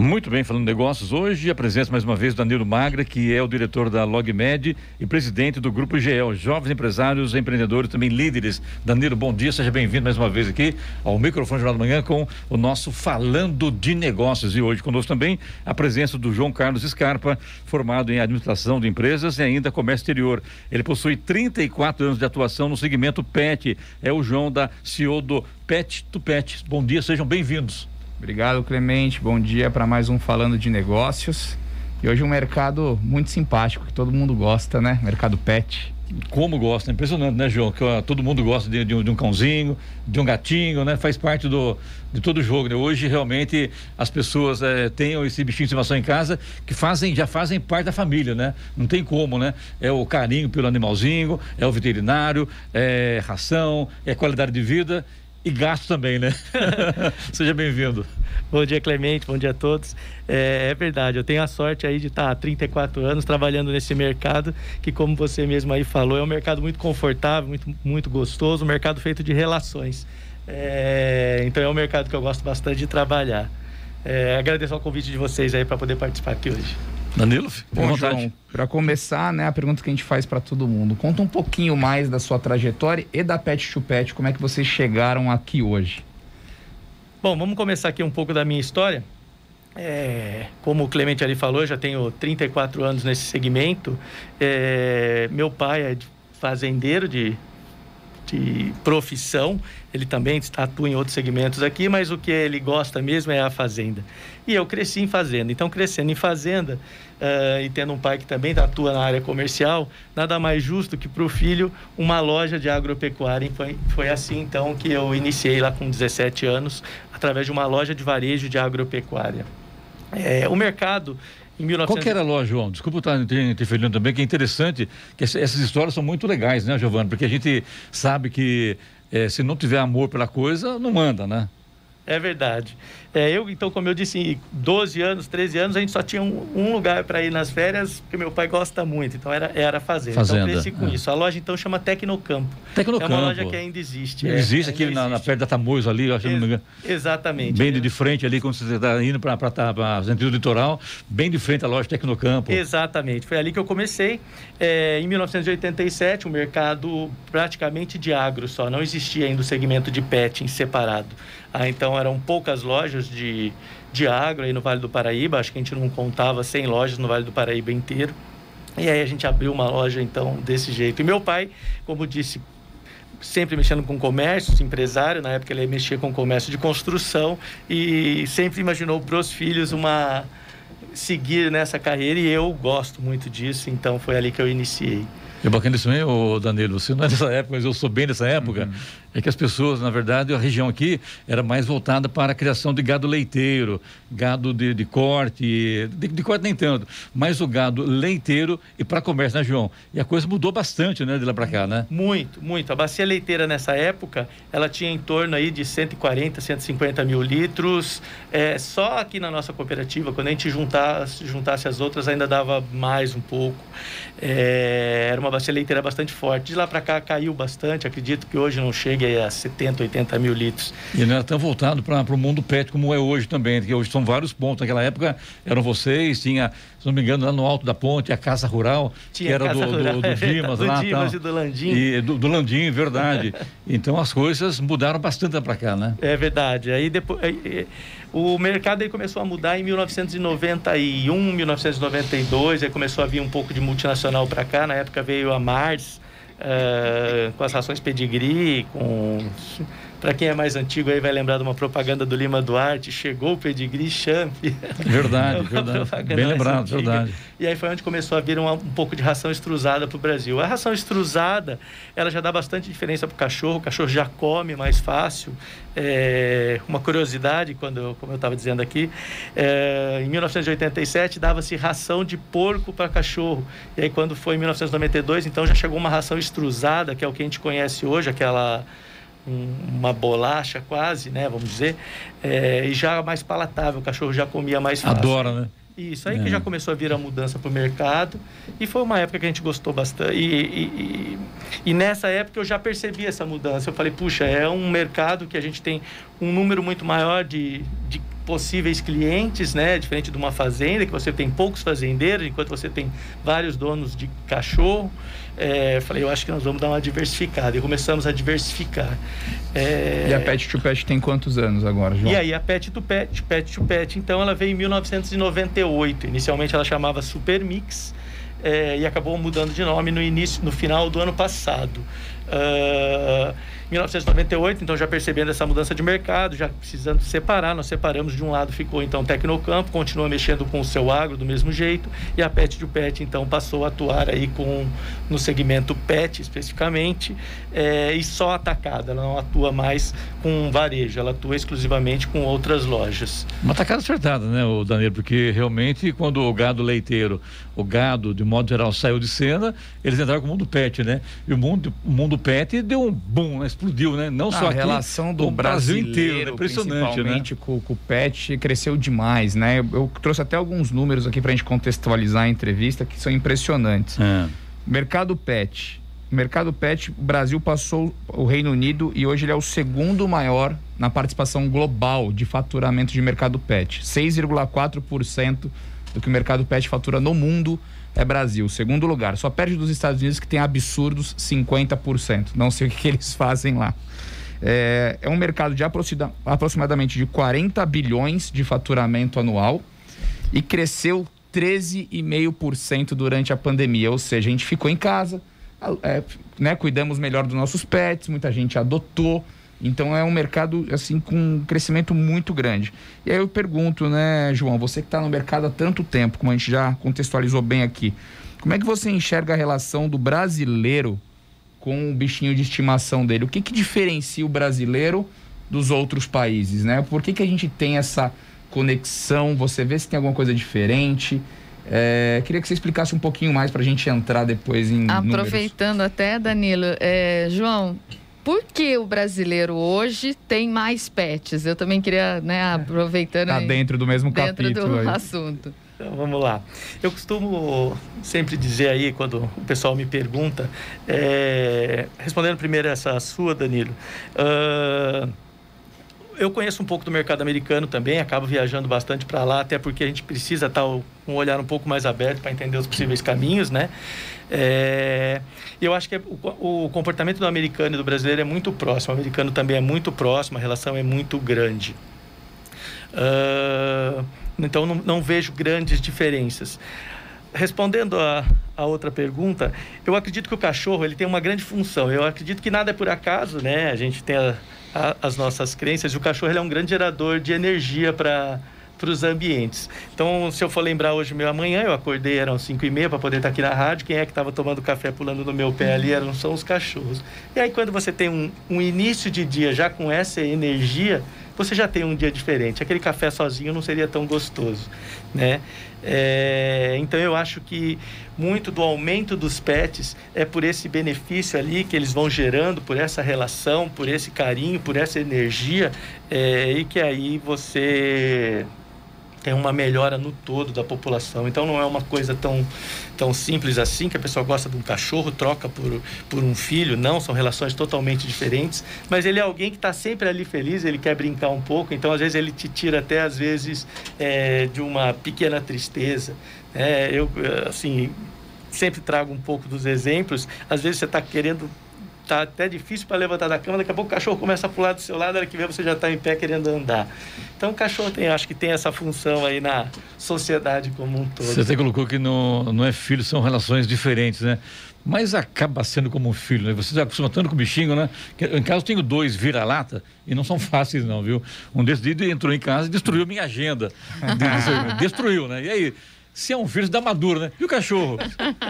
Muito bem, falando negócios, hoje a presença mais uma vez do Danilo Magra, que é o diretor da LogMed e presidente do Grupo GEL, Jovens Empresários, Empreendedores, também líderes. Danilo, bom dia, seja bem-vindo mais uma vez aqui ao microfone Jornal da Manhã com o nosso Falando de Negócios. E hoje conosco também a presença do João Carlos Scarpa, formado em Administração de Empresas e ainda Comércio Exterior. Ele possui 34 anos de atuação no segmento PET, é o João da CEO do Pet to Pet. Bom dia, sejam bem-vindos. Obrigado, Clemente. Bom dia para mais um Falando de Negócios. E hoje um mercado muito simpático, que todo mundo gosta, né? Mercado pet. Como gosta, impressionante, né, João? Que ó, todo mundo gosta de, de, um, de, um, cãozinho, de um gatinho, né? Faz parte do, de todo o jogo, né? Hoje realmente as pessoas é, têm esse bichinho de estimação em casa que fazem, já fazem parte da família, né? Não tem como, né? É o carinho pelo animalzinho, é o veterinário, é ração, é qualidade de vida e gasto também, né? Seja bem-vindo. Bom dia, Clemente. Bom dia a todos. É, é, verdade, eu tenho a sorte aí de estar há 34 anos trabalhando nesse mercado, que, como você mesmo aí falou, é um mercado muito confortável, muito, muito gostoso, um mercado feito de relações. É, então, é um mercado que eu gosto bastante de trabalhar. É, agradeço ao convite de vocês aí para poder participar aqui hoje. Danilo, Bom, João, para começar, né, a pergunta que a gente faz para todo mundo. Conta um pouquinho mais da sua trajetória e da Pet to Pet, como é que vocês chegaram aqui hoje? Bom, vamos começar aqui um pouco da minha história. É, como o Clemente ali falou, eu já tenho 34 anos nesse segmento. É, meu pai é fazendeiro de de profissão, ele também atua em outros segmentos aqui, mas o que ele gosta mesmo é a fazenda. E eu cresci em fazenda, então crescendo em fazenda uh, e tendo um pai que também atua na área comercial, nada mais justo que para o filho uma loja de agropecuária. E foi, foi assim então que eu iniciei lá com 17 anos, através de uma loja de varejo de agropecuária. É, o mercado em 1900... Qual que era a loja, João? Desculpa estar interferindo também, que é interessante, que essas histórias são muito legais, né, Giovana? Porque a gente sabe que é, se não tiver amor pela coisa, não manda, né? É verdade. É, eu, então, como eu disse, 12 anos, 13 anos, a gente só tinha um, um lugar para ir nas férias, porque meu pai gosta muito, então era, era fazenda. fazenda. Então, cresci com é. isso. A loja, então, chama Tecnocampo. Tecnocampo. É uma loja que ainda existe. É, existe aqui na, na, perto da Tamoios ali, acho Ex não Exatamente. Bem de, de frente ali, quando você está indo para o sentido litoral, bem de frente à loja Tecnocampo. Exatamente. Foi ali que eu comecei. É, em 1987, o um mercado praticamente de agro só. Não existia ainda o segmento de pet em separado. Ah, então eram poucas lojas de, de agro aí no Vale do Paraíba, acho que a gente não contava 100 lojas no Vale do Paraíba inteiro. E aí a gente abriu uma loja então desse jeito. E meu pai, como disse, sempre mexendo com comércio, empresário, na época ele mexia com comércio de construção e sempre imaginou para os filhos uma seguir nessa carreira e eu gosto muito disso, então foi ali que eu iniciei. É bacana isso mesmo, Danilo. Você não é dessa época, mas eu sou bem dessa época. Uhum é que as pessoas, na verdade, a região aqui era mais voltada para a criação de gado leiteiro, gado de, de corte, de, de, corte nem tanto, mas o gado leiteiro e para comércio, né, João? E a coisa mudou bastante, né, de lá para cá, né? Muito, muito. A bacia leiteira nessa época, ela tinha em torno aí de 140, 150 mil litros. É, só aqui na nossa cooperativa, quando a gente juntasse, juntasse as outras, ainda dava mais um pouco. É, era uma bacia leiteira bastante forte. De lá para cá caiu bastante, acredito que hoje não chegue a 70, 80 mil litros. E não era tão voltado para o mundo pet como é hoje também, porque hoje são vários pontos. Naquela época eram vocês, tinha, se não me engano, lá no alto da ponte, a Casa Rural, tinha que era do, rural, do, do, Dimas do lá. Dimas e do Landim. E do, do Landim, verdade. então as coisas mudaram bastante para cá, né? É verdade. Aí depois. Aí, o mercado aí começou a mudar em 1991, 1992, aí começou a vir um pouco de multinacional para cá. Na época veio a Mars, uh, com as rações pedigree, com para quem é mais antigo aí vai lembrar de uma propaganda do Lima Duarte, chegou o pedigree champ. Verdade, verdade. Bem lembrado, antiga. verdade. E aí foi onde começou a vir uma, um pouco de ração extrusada para o Brasil. A ração extrusada, ela já dá bastante diferença para o cachorro, o cachorro já come mais fácil. É, uma curiosidade, quando, como eu estava dizendo aqui, é, em 1987 dava-se ração de porco para cachorro. E aí quando foi em 1992, então já chegou uma ração extrusada, que é o que a gente conhece hoje, aquela uma bolacha quase, né, vamos dizer, é, e já mais palatável, o cachorro já comia mais fácil. Adora, né? Isso aí é. que já começou a vir a mudança para o mercado e foi uma época que a gente gostou bastante. E, e, e, e, nessa época eu já percebi essa mudança. Eu falei, puxa, é um mercado que a gente tem um número muito maior de, de possíveis clientes, né? Diferente de uma fazenda, que você tem poucos fazendeiros, enquanto você tem vários donos de cachorro. É, falei, eu acho que nós vamos dar uma diversificada. E começamos a diversificar. É... E a Pet to Pet tem quantos anos agora, João? E aí, a Pet to Pet, Pet to Pet, então ela veio em 1998. Inicialmente ela chamava Super Mix. É, e acabou mudando de nome no início, no final do ano passado. Uh, 1998, então já percebendo essa mudança de mercado, já precisando separar, nós separamos de um lado ficou então Tecnocampo, continua mexendo com o seu agro do mesmo jeito, e a Pet de Pet então passou a atuar aí com no segmento Pet especificamente, é, e só atacada, ela não atua mais com varejo, ela atua exclusivamente com outras lojas. Uma atacada acertada, né, o Danilo, porque realmente quando o gado leiteiro, o gado de modo geral saiu de cena, eles entraram com o mundo pet, né? E o mundo, o mundo pet deu um boom, né? explodiu, né? Não só a aqui, relação do Brasil inteiro, né? impressionante, principalmente né? com, com, o PET, cresceu demais, né? Eu, eu, trouxe até alguns números aqui para a gente contextualizar a entrevista que são impressionantes. É. Mercado PET. Mercado PET, o Brasil passou o Reino Unido e hoje ele é o segundo maior na participação global de faturamento de mercado PET. 6,4% do que o mercado PET fatura no mundo é Brasil. Segundo lugar, só perde dos Estados Unidos que tem absurdos 50%. Não sei o que, eles fazem lá. É, é um mercado de aproximadamente de 40 bilhões de faturamento anual e cresceu 13,5% durante a pandemia. Ou seja, a gente ficou em casa, é, né, cuidamos melhor dos nossos pets, muita gente adotou. Então é um mercado assim com um crescimento muito grande. E aí eu pergunto, né, João, você que está no mercado há tanto tempo, como a gente já contextualizou bem aqui, como é que você enxerga a relação do brasileiro com o bichinho de estimação dele? O que, que diferencia o brasileiro dos outros países, né? Por que, que a gente tem essa conexão? Você vê se tem alguma coisa diferente? É, queria que você explicasse um pouquinho mais para a gente entrar depois em. Aproveitando números. até, Danilo, é, João, por que o brasileiro hoje tem mais pets? Eu também queria, né, aproveitando. Está dentro do mesmo dentro capítulo. do aí. assunto. Então, vamos lá. Eu costumo sempre dizer aí, quando o pessoal me pergunta, é, respondendo primeiro essa sua, Danilo. Uh, eu conheço um pouco do mercado americano também, acabo viajando bastante para lá, até porque a gente precisa estar com um olhar um pouco mais aberto para entender os possíveis caminhos, né? É, eu acho que é, o, o, comportamento do americano e do brasileiro é muito próximo. O americano também é muito próximo, a relação é muito grande. Uh, então, não, não, vejo grandes diferenças. Respondendo a, a, outra pergunta, eu acredito que o cachorro ele tem uma grande função. Eu acredito que nada é por acaso, né? A gente tem a, a, as nossas crenças o cachorro é um grande gerador de energia para para os ambientes. Então, se eu for lembrar hoje meu amanhã, eu acordei, eram 5 e meia para poder estar tá aqui na rádio. Quem é que estava tomando café pulando no meu pé ali eram são os cachorros. E aí, quando você tem um, um início de dia já com essa energia, você já tem um dia diferente. Aquele café sozinho não seria tão gostoso, né? É, então eu acho que muito do aumento dos pets é por esse benefício ali que eles vão gerando, por essa relação, por esse carinho, por essa energia, é, e que aí você tem uma melhora no todo da população. Então não é uma coisa tão, tão simples assim, que a pessoa gosta de um cachorro, troca por, por um filho. Não, são relações totalmente diferentes. Mas ele é alguém que está sempre ali feliz, ele quer brincar um pouco, então às vezes ele te tira até às vezes é, de uma pequena tristeza. É, eu, assim, sempre trago um pouco dos exemplos. Às vezes você está querendo tá até difícil para levantar da cama, daqui a pouco o cachorro começa a pular do seu lado, hora que vê você já está em pé querendo andar. Então o cachorro tem, acho que tem essa função aí na sociedade como um todo. Você até colocou que não, não é filho, são relações diferentes, né? Mas acaba sendo como um filho, né? Você se acostuma tanto com o bichinho, né? Em casa eu tenho dois vira-lata e não são fáceis não, viu? Um desses entrou em casa e destruiu minha agenda. destruiu, né? E aí, se é um você dá maduro, né? E o cachorro?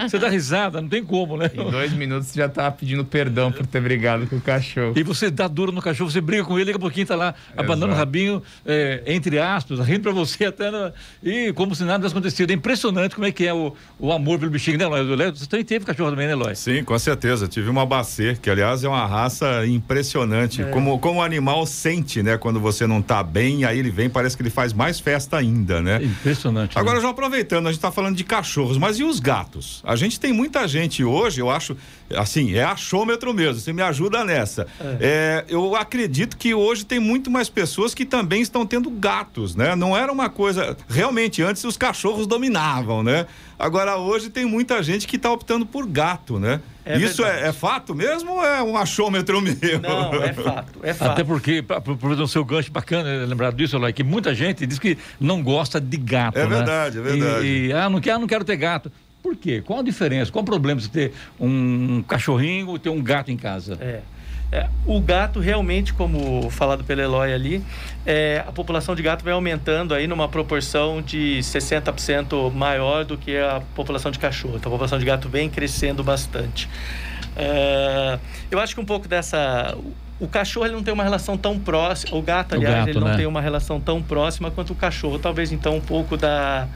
Você dá risada, não tem como, né? Em dois minutos você já tá pedindo perdão por ter brigado com o cachorro. E você dá duro no cachorro, você briga com ele, daqui a pouquinho tá lá, abanando o rabinho, é, entre aspas, rindo pra você até. Na... E como se nada tivesse acontecido. É impressionante como é que é o, o amor pelo bichinho, né, Eloy? Você também teve cachorro também, né, Eloy? Sim, com certeza. Tive uma Bacê, que aliás é uma raça impressionante. É. Como, como o animal sente, né? Quando você não tá bem, aí ele vem, parece que ele faz mais festa ainda, né? Impressionante. Agora, né? já aproveitando, a gente tá falando de cachorros, mas e os gatos? A gente tem muita gente hoje, eu acho, assim, é achômetro mesmo, você me ajuda nessa. É. É, eu acredito que hoje tem muito mais pessoas que também estão tendo gatos, né? Não era uma coisa. Realmente, antes os cachorros dominavam, né? Agora, hoje tem muita gente que está optando por gato, né? É Isso é, é, fato mesmo ou é um achômetro meu? Não, é fato, é fato. Até porque, por o seu gancho bacana, lembrar disso, Eloy, que muita gente diz que não gosta de gato, É né? verdade, é verdade. E, e, ah, não quero, não quero ter gato. Por quê? Qual a diferença? Qual o problema de ter um cachorrinho ou ter um gato em casa? É. É, o gato realmente, como falado pelo Eloy ali, é, a população de gato vai aumentando aí numa proporção de 60% maior do que a população de cachorro. Então a população de gato vem crescendo bastante. É, eu acho que um pouco dessa. O cachorro ele não tem uma relação tão próxima. O gato, aliás, o gato, ele né? não tem uma relação tão próxima quanto o cachorro. Talvez então um pouco da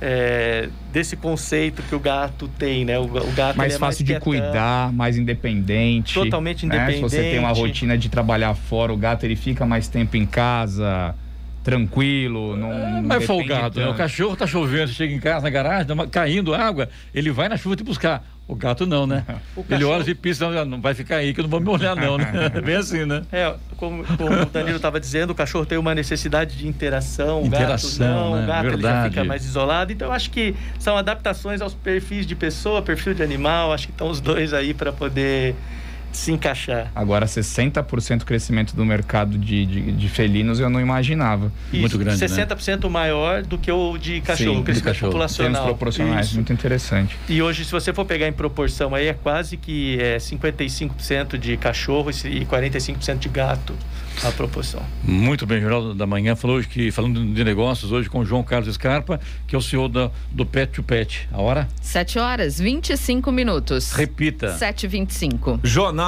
é, desse conceito que o gato tem, né? O, o gato mais é fácil mais de cuidar, mais independente. Totalmente independente. Né? Se você tem uma rotina de trabalhar fora, o gato ele fica mais tempo em casa tranquilo, não. É, mais folgado, né? O cachorro tá chovendo, chega em casa na garagem, caindo água, ele vai na chuva te buscar. O gato não, né? Ele olha e pisa, não vai ficar aí que eu não vou me olhar não, né? É bem assim, né? É, como, como o Danilo estava dizendo, o cachorro tem uma necessidade de interação, o interação, gato não, né? o gato ele já fica mais isolado. Então, acho que são adaptações aos perfis de pessoa, perfil de animal, acho que estão os dois aí para poder se encaixar. Agora, 60% crescimento do mercado de, de, de, felinos eu não imaginava. Isso, muito grande. 60% né? maior do que o de cachorro, Sim, crescimento cachorro. populacional. Termos proporcionais, Isso. muito interessante. E hoje, se você for pegar em proporção aí, é quase que é 55% de cachorro e 45% de gato a proporção. Muito bem, Jornal da Manhã falou que falando de negócios hoje com o João Carlos Scarpa, que é o CEO da, do Pet to Pet. A hora? 7 horas 25 minutos. Repita. 7h25. Jornal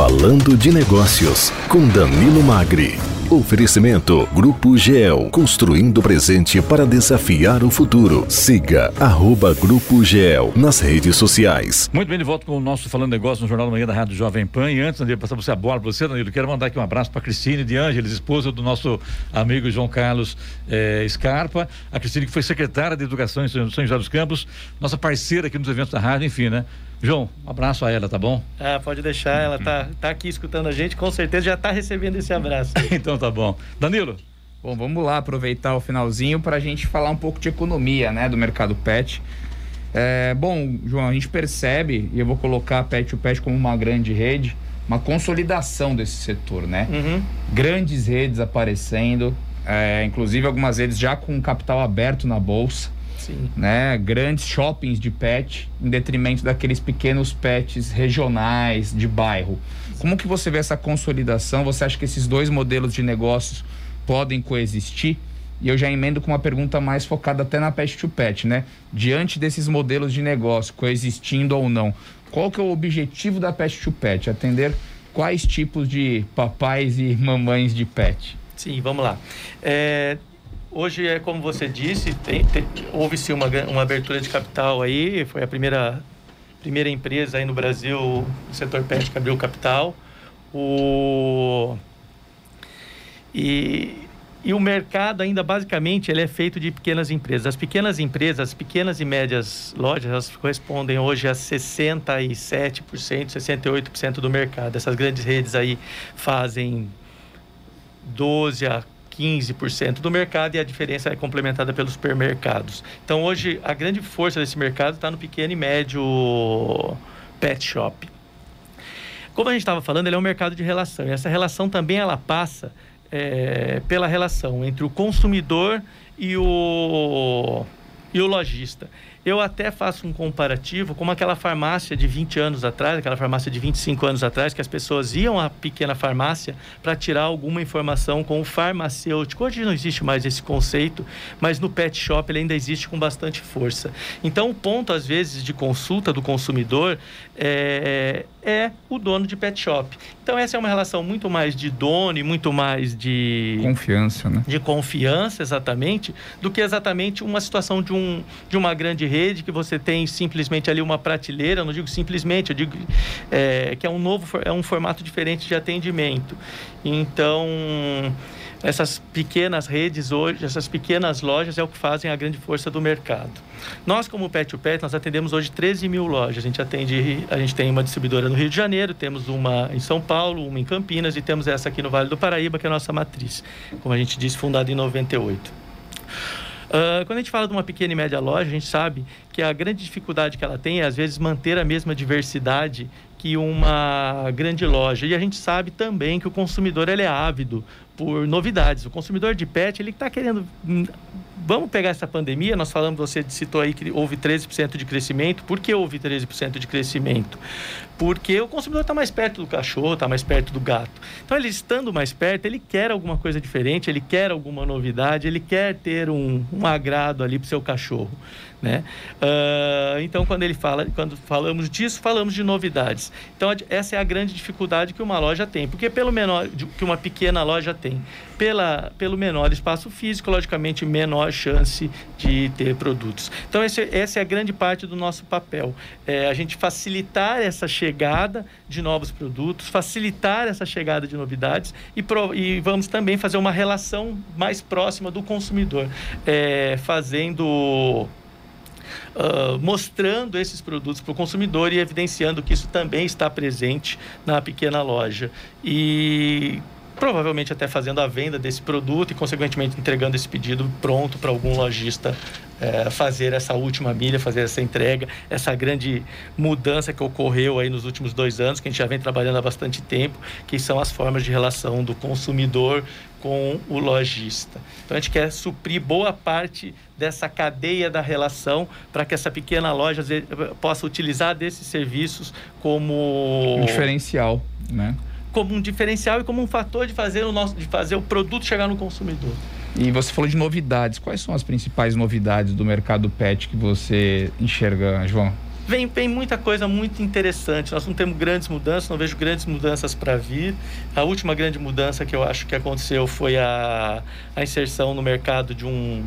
Falando de negócios com Danilo Magri. Oferecimento Grupo GEL, construindo o presente para desafiar o futuro. Siga arroba Grupo GEL nas redes sociais. Muito bem, de volta com o nosso Falando Negócio no Jornal da Manhã da Rádio Jovem Pan. E antes de passar você a bola para você, Danilo, quero mandar aqui um abraço para Cristine de Ângeles, esposa do nosso amigo João Carlos eh, Scarpa. A Cristine que foi secretária de Educação em São José dos Campos, nossa parceira aqui nos eventos da rádio, enfim, né? João, um abraço a ela, tá bom? Ah, pode deixar, ela tá, tá aqui escutando a gente, com certeza já tá recebendo esse abraço. então tá bom. Danilo? Bom, vamos lá aproveitar o finalzinho para a gente falar um pouco de economia, né, do mercado pet. É, bom, João, a gente percebe, e eu vou colocar a Pet o Pet como uma grande rede, uma consolidação desse setor, né? Uhum. Grandes redes aparecendo, é, inclusive algumas redes já com capital aberto na bolsa. Sim. Né? Grandes shoppings de pet em detrimento daqueles pequenos pets regionais de bairro. Como que você vê essa consolidação? Você acha que esses dois modelos de negócios podem coexistir? E eu já emendo com uma pergunta mais focada até na pet to pet, né? Diante desses modelos de negócio coexistindo ou não, qual que é o objetivo da pet to pet? Atender quais tipos de papais e mamães de pet? Sim, vamos lá. É, Hoje é como você disse, houve-se uma, uma abertura de capital aí, foi a primeira, primeira empresa aí no Brasil, o setor pet que abriu capital. O, e, e o mercado ainda basicamente ele é feito de pequenas empresas. As pequenas empresas, as pequenas e médias lojas, elas correspondem hoje a 67%, 68% do mercado. Essas grandes redes aí fazem 12 a 15% do mercado e a diferença é complementada pelos supermercados. Então, hoje, a grande força desse mercado está no pequeno e médio pet shop. Como a gente estava falando, ele é um mercado de relação. E essa relação também ela passa é, pela relação entre o consumidor e o, e o lojista. Eu até faço um comparativo como aquela farmácia de 20 anos atrás, aquela farmácia de 25 anos atrás, que as pessoas iam à pequena farmácia para tirar alguma informação com o farmacêutico. Hoje não existe mais esse conceito, mas no pet shop ele ainda existe com bastante força. Então, o ponto, às vezes, de consulta do consumidor é, é o dono de pet shop. Então, essa é uma relação muito mais de dono e muito mais de. Confiança, né? De confiança, exatamente, do que exatamente uma situação de, um, de uma grande rede que você tem simplesmente ali uma prateleira, eu não digo simplesmente, eu digo é, que é um novo, é um formato diferente de atendimento. Então, essas pequenas redes hoje, essas pequenas lojas é o que fazem a grande força do mercado. Nós, como Pet to Pet, nós atendemos hoje 13 mil lojas. A gente atende, a gente tem uma distribuidora no Rio de Janeiro, temos uma em São Paulo, uma em Campinas e temos essa aqui no Vale do Paraíba, que é a nossa matriz. Como a gente disse, fundada em 98. Uh, quando a gente fala de uma pequena e média loja, a gente sabe que a grande dificuldade que ela tem é, às vezes, manter a mesma diversidade que uma grande loja. E a gente sabe também que o consumidor ele é ávido por novidades. O consumidor de pet, ele está querendo hum, vamos pegar essa pandemia, nós falamos, você citou aí que houve 13% de crescimento. Por que houve 13% de crescimento? Porque o consumidor está mais perto do cachorro, está mais perto do gato. Então, ele estando mais perto, ele quer alguma coisa diferente, ele quer alguma novidade, ele quer ter um, um agrado ali para o seu cachorro. Né? Uh, então, quando ele fala, quando falamos disso, falamos de novidades. Então, essa é a grande dificuldade que uma loja tem, porque pelo menor que uma pequena loja tem, pela, pelo menor espaço físico, logicamente menor chance de ter produtos. Então, esse, essa é a grande parte do nosso papel, é a gente facilitar essa chegada de novos produtos, facilitar essa chegada de novidades e, pro, e vamos também fazer uma relação mais próxima do consumidor, é, fazendo uh, mostrando esses produtos para o consumidor e evidenciando que isso também está presente na pequena loja. E provavelmente até fazendo a venda desse produto e, consequentemente, entregando esse pedido pronto para algum lojista é, fazer essa última milha, fazer essa entrega, essa grande mudança que ocorreu aí nos últimos dois anos, que a gente já vem trabalhando há bastante tempo, que são as formas de relação do consumidor com o lojista. Então a gente quer suprir boa parte dessa cadeia da relação para que essa pequena loja possa utilizar desses serviços como um diferencial, né? Como um diferencial e como um fator de fazer o nosso de fazer o produto chegar no consumidor. E você falou de novidades. Quais são as principais novidades do mercado pet que você enxerga, João? Vem, vem muita coisa muito interessante. Nós não temos grandes mudanças, não vejo grandes mudanças para vir. A última grande mudança que eu acho que aconteceu foi a, a inserção no mercado de um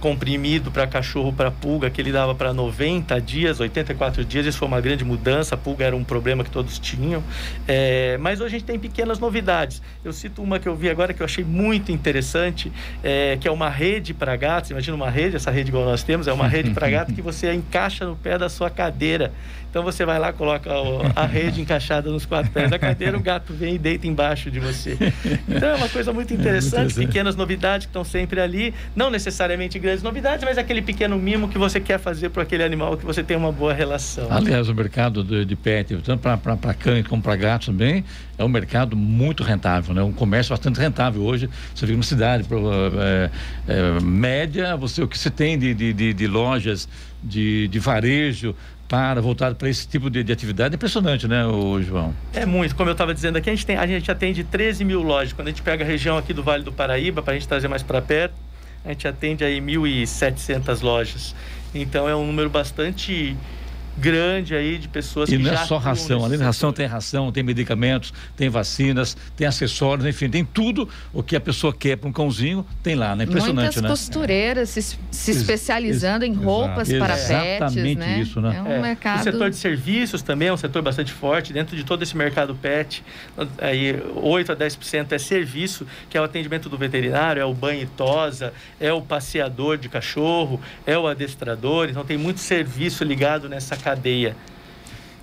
comprimido para cachorro para pulga que ele dava para 90 dias, 84 dias. Isso foi uma grande mudança. A pulga era um problema que todos tinham. É, mas hoje a gente tem pequenas novidades. Eu cito uma que eu vi agora que eu achei muito interessante, é, que é uma rede para gatos. Imagina uma rede, essa rede igual nós temos, é uma rede para gato que você encaixa no pé da sua cadeira. Então você vai lá, coloca a rede encaixada nos quatro pés da cadeira, o gato vem e deita embaixo de você. Então é uma coisa muito interessante, muito interessante. pequenas novidades que estão sempre ali, não necessariamente grandes novidades, mas aquele pequeno mimo que você quer fazer para aquele animal que você tem uma boa relação. Aliás, o mercado de, de pet, tanto para cães como para gatos também, é um mercado muito rentável, né? Um comércio bastante rentável hoje. Você vive uma cidade é, é, média, você o que você tem de, de, de lojas de, de varejo para voltar para esse tipo de, de, atividade é impressionante, né, o João? É muito. Como eu estava dizendo aqui, a gente, tem, a gente atende 13 mil lojas. Quando a gente pega a região aqui do Vale do Paraíba, para a gente trazer mais para perto, a gente atende aí 1.700 lojas. Então é um número bastante grande aí de pessoas e que não é só ração, além da ração tem ração, tem medicamentos, tem vacinas, tem acessórios, enfim, tem tudo o que a pessoa quer para um cãozinho, tem lá, né? Impressionante, Muitas né? costureiras se, se especializando em roupas para pets, Exatamente né? isso, né? É um é. mercado... O setor de serviços também é um setor bastante forte, dentro de todo esse mercado pet, aí 8 a 10% é serviço, que é o atendimento do veterinário, é o banho e tosa, é o passeador de cachorro, é o adestrador, então tem muito serviço ligado nessa cadeia.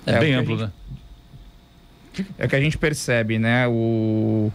É, é bem amplo, gente, né? É o que a gente percebe, né? O,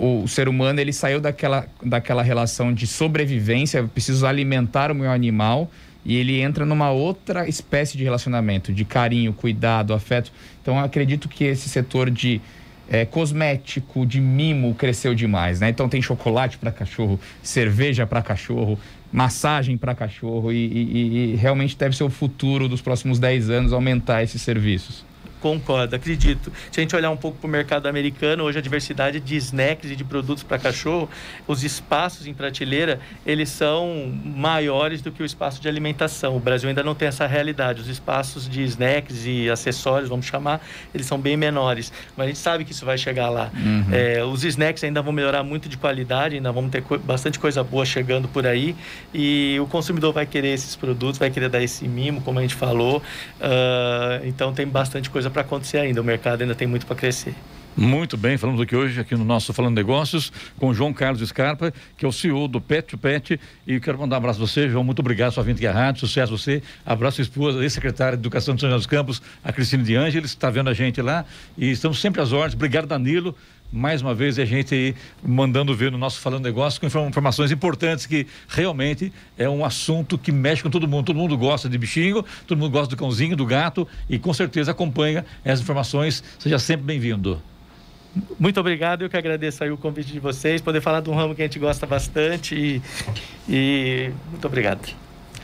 o, o, ser humano ele saiu daquela, daquela relação de sobrevivência, preciso alimentar o meu animal e ele entra numa outra espécie de relacionamento, de carinho, cuidado, afeto. Então, eu acredito que esse setor de é, cosmético, de mimo cresceu demais, né? Então tem chocolate para cachorro, cerveja para cachorro, massagem para cachorro e, e, e, realmente deve ser o futuro dos próximos 10 anos aumentar esses serviços. Concordo, acredito. Se a gente olhar um pouco para o mercado americano, hoje a diversidade de snacks e de produtos para cachorro, os espaços em prateleira, eles são maiores do que o espaço de alimentação. O Brasil ainda não tem essa realidade. Os espaços de snacks e acessórios, vamos chamar, eles são bem menores. Mas a gente sabe que isso vai chegar lá. Uhum. É, os snacks ainda vão melhorar muito de qualidade, ainda vamos ter co bastante coisa boa chegando por aí. E o consumidor vai querer esses produtos, vai querer dar esse mimo, como a gente falou. Uh, então tem bastante coisa para acontecer ainda. O mercado ainda tem muito para crescer. Muito bem, falamos aqui hoje, aqui no nosso Falando Negócios, com João Carlos Scarpa, que é o CEO do Pet to Pet. E quero mandar um abraço a você, João. Muito obrigado sua vinda aqui à rádio. Sucesso a você. Abraço a esposa, ex-secretária de Educação de São José dos Campos, a Cristina de Ângeles, está vendo a gente lá. E estamos sempre às ordens. Obrigado, Danilo mais uma vez a gente aí mandando ver no nosso Falando Negócio com informações importantes que realmente é um assunto que mexe com todo mundo. Todo mundo gosta de bichinho, todo mundo gosta do cãozinho, do gato e com certeza acompanha essas informações. Seja sempre bem-vindo. Muito obrigado, eu que agradeço aí o convite de vocês, poder falar de um ramo que a gente gosta bastante e, e muito obrigado.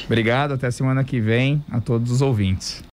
Obrigado, até semana que vem a todos os ouvintes.